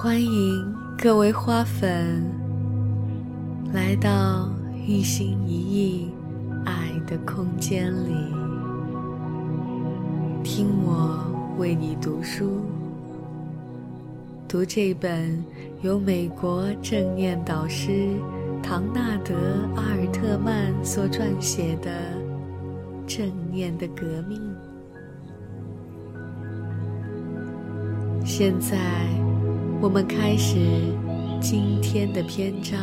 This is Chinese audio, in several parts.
欢迎各位花粉来到一心一意爱的空间里，听我为你读书，读这本由美国正念导师唐纳德·阿尔特曼所撰写的《正念的革命》。现在。我们开始今天的篇章，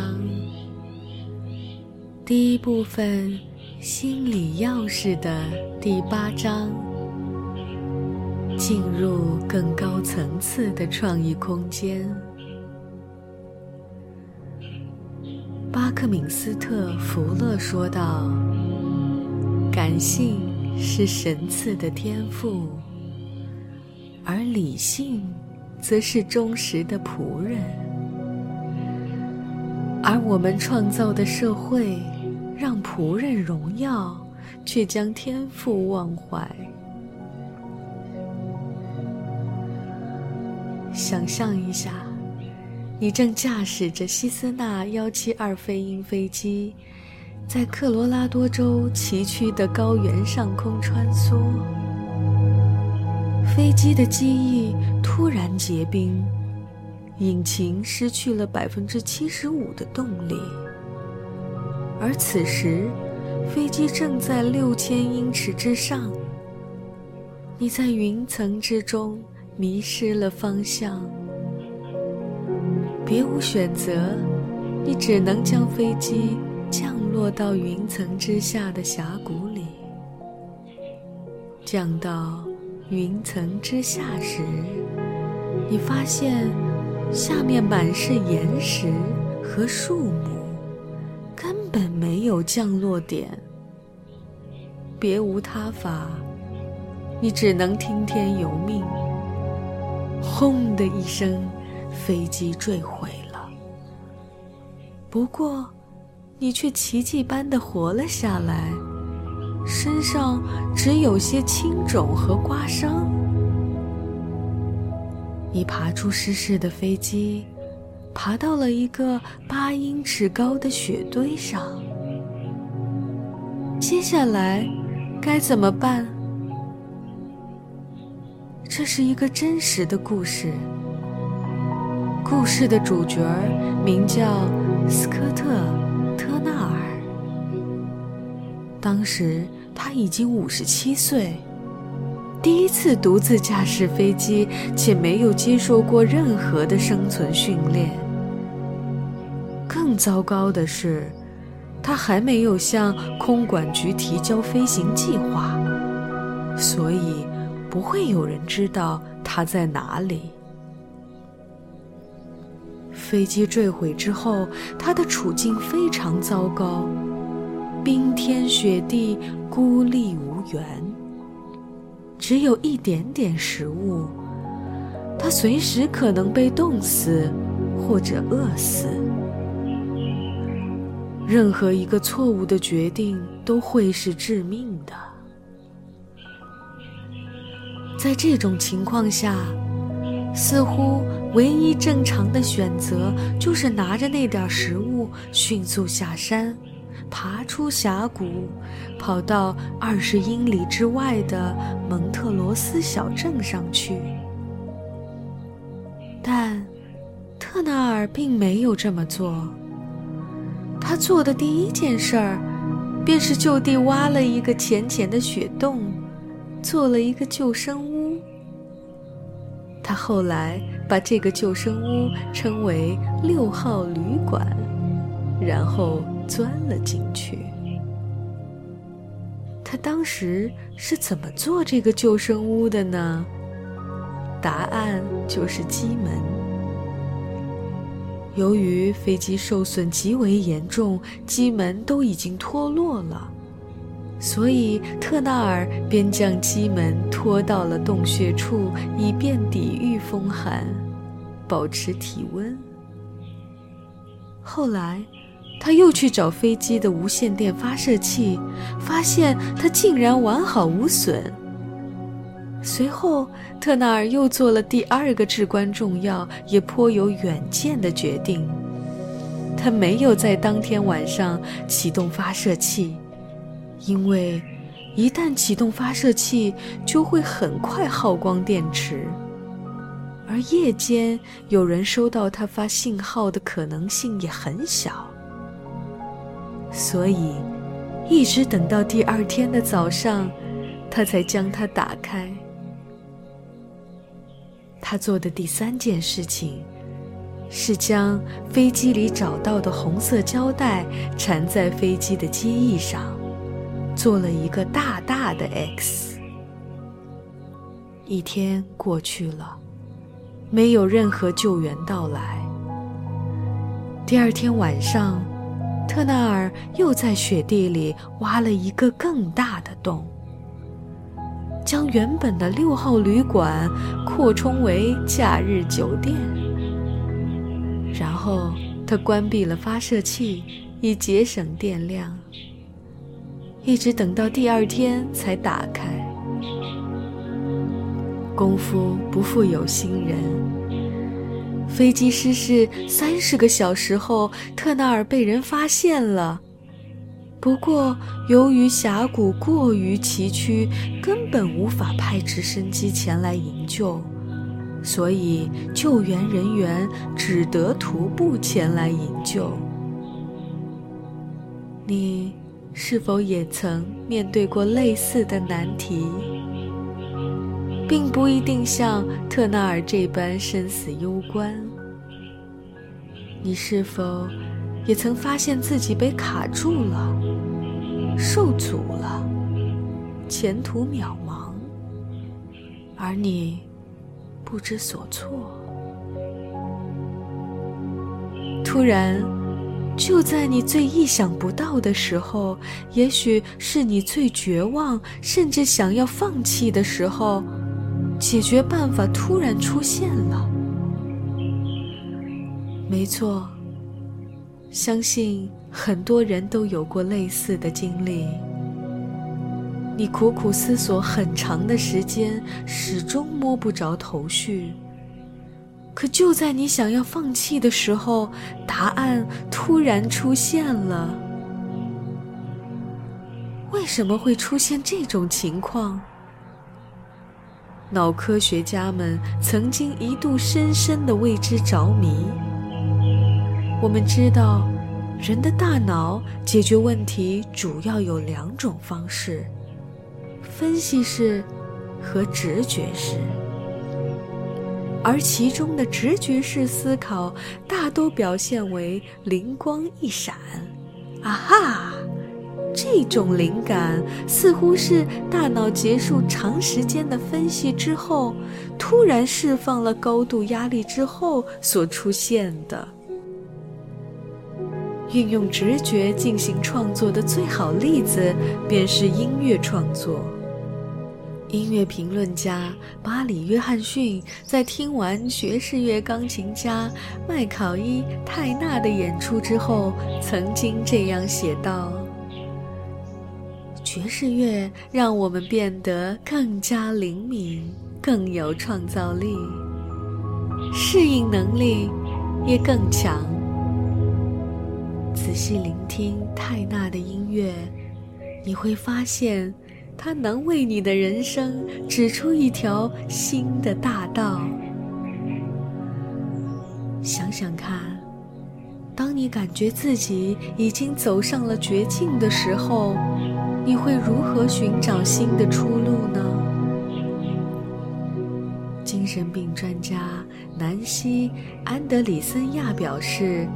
第一部分心理钥匙的第八章，进入更高层次的创意空间。巴克敏斯特·福勒说道：“感性是神赐的天赋，而理性。”则是忠实的仆人，而我们创造的社会，让仆人荣耀，却将天赋忘怀。想象一下，你正驾驶着希斯纳幺七二飞鹰飞机，在科罗拉多州崎岖的高原上空穿梭。飞机的机翼突然结冰，引擎失去了百分之七十五的动力。而此时，飞机正在六千英尺之上。你在云层之中迷失了方向，别无选择，你只能将飞机降落到云层之下的峡谷里，降到。云层之下时，你发现下面满是岩石和树木，根本没有降落点。别无他法，你只能听天由命。轰的一声，飞机坠毁了。不过，你却奇迹般的活了下来。身上只有些青肿和刮伤。你爬出失事的飞机，爬到了一个八英尺高的雪堆上。接下来该怎么办？这是一个真实的故事。故事的主角名叫斯科特·特纳尔。当时他已经五十七岁，第一次独自驾驶飞机，且没有接受过任何的生存训练。更糟糕的是，他还没有向空管局提交飞行计划，所以不会有人知道他在哪里。飞机坠毁之后，他的处境非常糟糕。冰天雪地，孤立无援，只有一点点食物，他随时可能被冻死或者饿死。任何一个错误的决定都会是致命的。在这种情况下，似乎唯一正常的选择就是拿着那点食物迅速下山。爬出峡谷，跑到二十英里之外的蒙特罗斯小镇上去。但特纳尔并没有这么做。他做的第一件事儿，便是就地挖了一个浅浅的雪洞，做了一个救生屋。他后来把这个救生屋称为“六号旅馆”，然后。钻了进去。他当时是怎么做这个救生屋的呢？答案就是机门。由于飞机受损极为严重，机门都已经脱落了，所以特纳尔便将机门拖到了洞穴处，以便抵御风寒，保持体温。后来。他又去找飞机的无线电发射器，发现它竟然完好无损。随后，特纳尔又做了第二个至关重要也颇有远见的决定。他没有在当天晚上启动发射器，因为一旦启动发射器，就会很快耗光电池，而夜间有人收到他发信号的可能性也很小。所以，一直等到第二天的早上，他才将它打开。他做的第三件事情，是将飞机里找到的红色胶带缠在飞机的机翼上，做了一个大大的 X。一天过去了，没有任何救援到来。第二天晚上，特纳尔又在雪地里挖了一个更大的洞。将原本的六号旅馆扩充为假日酒店，然后他关闭了发射器，以节省电量。一直等到第二天才打开。功夫不负有心人，飞机失事三十个小时后，特纳尔被人发现了。不过，由于峡谷过于崎岖，根本无法派直升机前来营救，所以救援人员只得徒步前来营救。你是否也曾面对过类似的难题，并不一定像特纳尔这般生死攸关？你是否也曾发现自己被卡住了？受阻了，前途渺茫，而你不知所措。突然，就在你最意想不到的时候，也许是你最绝望，甚至想要放弃的时候，解决办法突然出现了。没错，相信。很多人都有过类似的经历。你苦苦思索很长的时间，始终摸不着头绪。可就在你想要放弃的时候，答案突然出现了。为什么会出现这种情况？脑科学家们曾经一度深深的为之着迷。我们知道。人的大脑解决问题主要有两种方式：分析式和直觉式。而其中的直觉式思考大都表现为灵光一闪，啊哈！这种灵感似乎是大脑结束长时间的分析之后，突然释放了高度压力之后所出现的。运用直觉进行创作的最好例子，便是音乐创作。音乐评论家巴里·约翰逊在听完爵士乐钢琴家麦考伊·泰纳的演出之后，曾经这样写道：“爵士乐让我们变得更加灵敏，更有创造力，适应能力也更强。”仔细聆听泰纳的音乐，你会发现，他能为你的人生指出一条新的大道。想想看，当你感觉自己已经走上了绝境的时候，你会如何寻找新的出路呢？精神病专家南希·安德里森亚表示。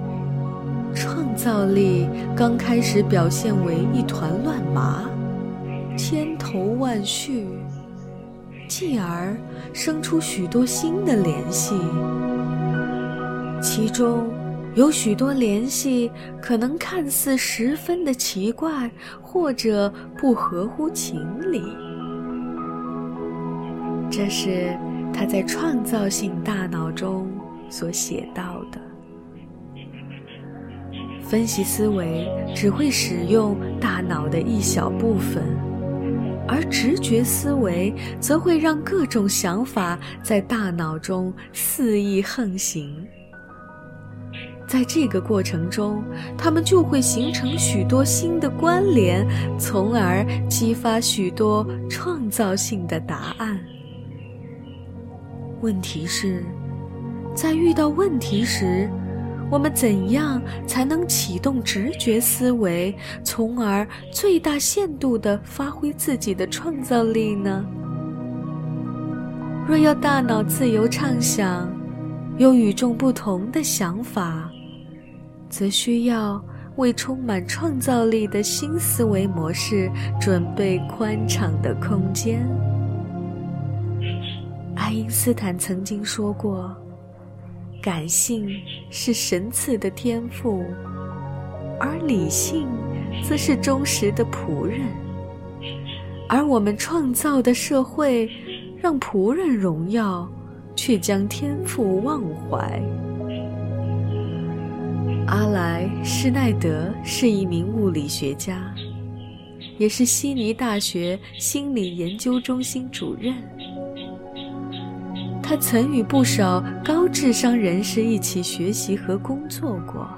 创造力刚开始表现为一团乱麻，千头万绪，继而生出许多新的联系，其中有许多联系可能看似十分的奇怪，或者不合乎情理。这是他在《创造性大脑》中所写到的。分析思维只会使用大脑的一小部分，而直觉思维则会让各种想法在大脑中肆意横行。在这个过程中，他们就会形成许多新的关联，从而激发许多创造性的答案。问题是，在遇到问题时，我们怎样才能启动直觉思维，从而最大限度地发挥自己的创造力呢？若要大脑自由畅想，有与众不同的想法。则需要为充满创造力的新思维模式准备宽敞的空间。爱因斯坦曾经说过：“感性是神赐的天赋，而理性则是忠实的仆人。”而我们创造的社会，让仆人荣耀，却将天赋忘怀。阿莱·施耐德是一名物理学家，也是悉尼大学心理研究中心主任。他曾与不少高智商人士一起学习和工作过。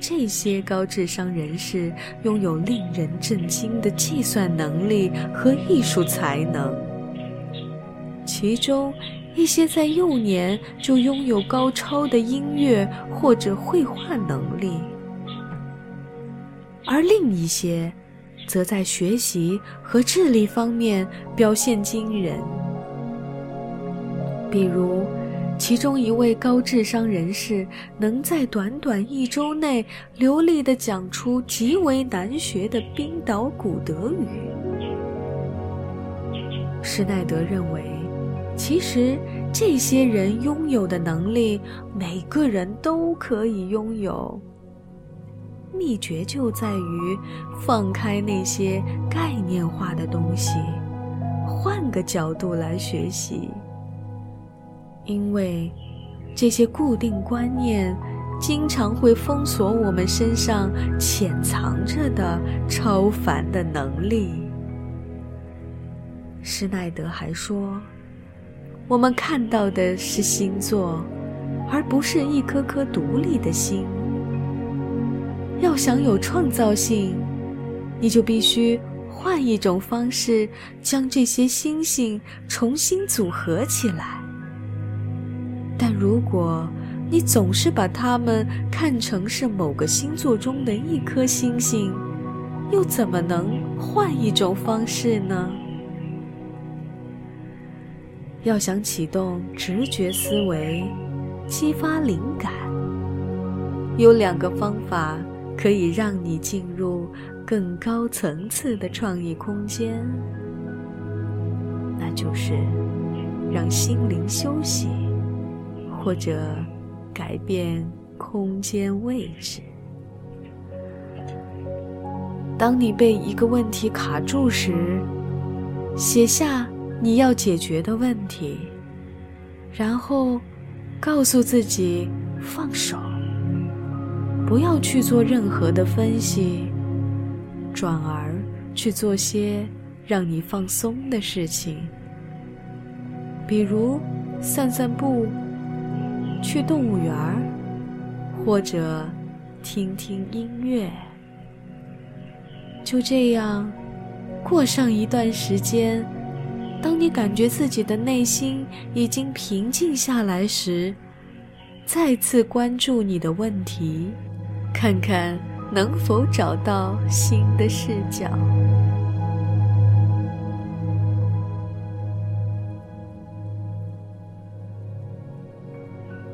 这些高智商人士拥有令人震惊的计算能力和艺术才能，其中。一些在幼年就拥有高超的音乐或者绘画能力，而另一些，则在学习和智力方面表现惊人。比如，其中一位高智商人士能在短短一周内流利地讲出极为难学的冰岛古德语。施耐德认为。其实，这些人拥有的能力，每个人都可以拥有。秘诀就在于放开那些概念化的东西，换个角度来学习。因为这些固定观念，经常会封锁我们身上潜藏着的超凡的能力。施耐德还说。我们看到的是星座，而不是一颗颗独立的星。要想有创造性，你就必须换一种方式，将这些星星重新组合起来。但如果你总是把它们看成是某个星座中的一颗星星，又怎么能换一种方式呢？要想启动直觉思维，激发灵感，有两个方法可以让你进入更高层次的创意空间，那就是让心灵休息，或者改变空间位置。当你被一个问题卡住时，写下。你要解决的问题，然后告诉自己放手，不要去做任何的分析，转而去做些让你放松的事情，比如散散步、去动物园儿，或者听听音乐。就这样过上一段时间。当你感觉自己的内心已经平静下来时，再次关注你的问题，看看能否找到新的视角。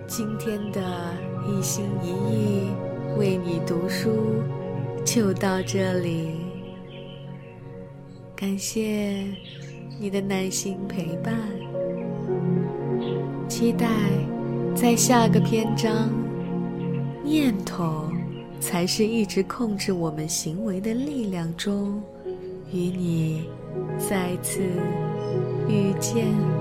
今天的一心一意为你读书就到这里，感谢。你的耐心陪伴，期待在下个篇章，念头才是一直控制我们行为的力量中，与你再次遇见。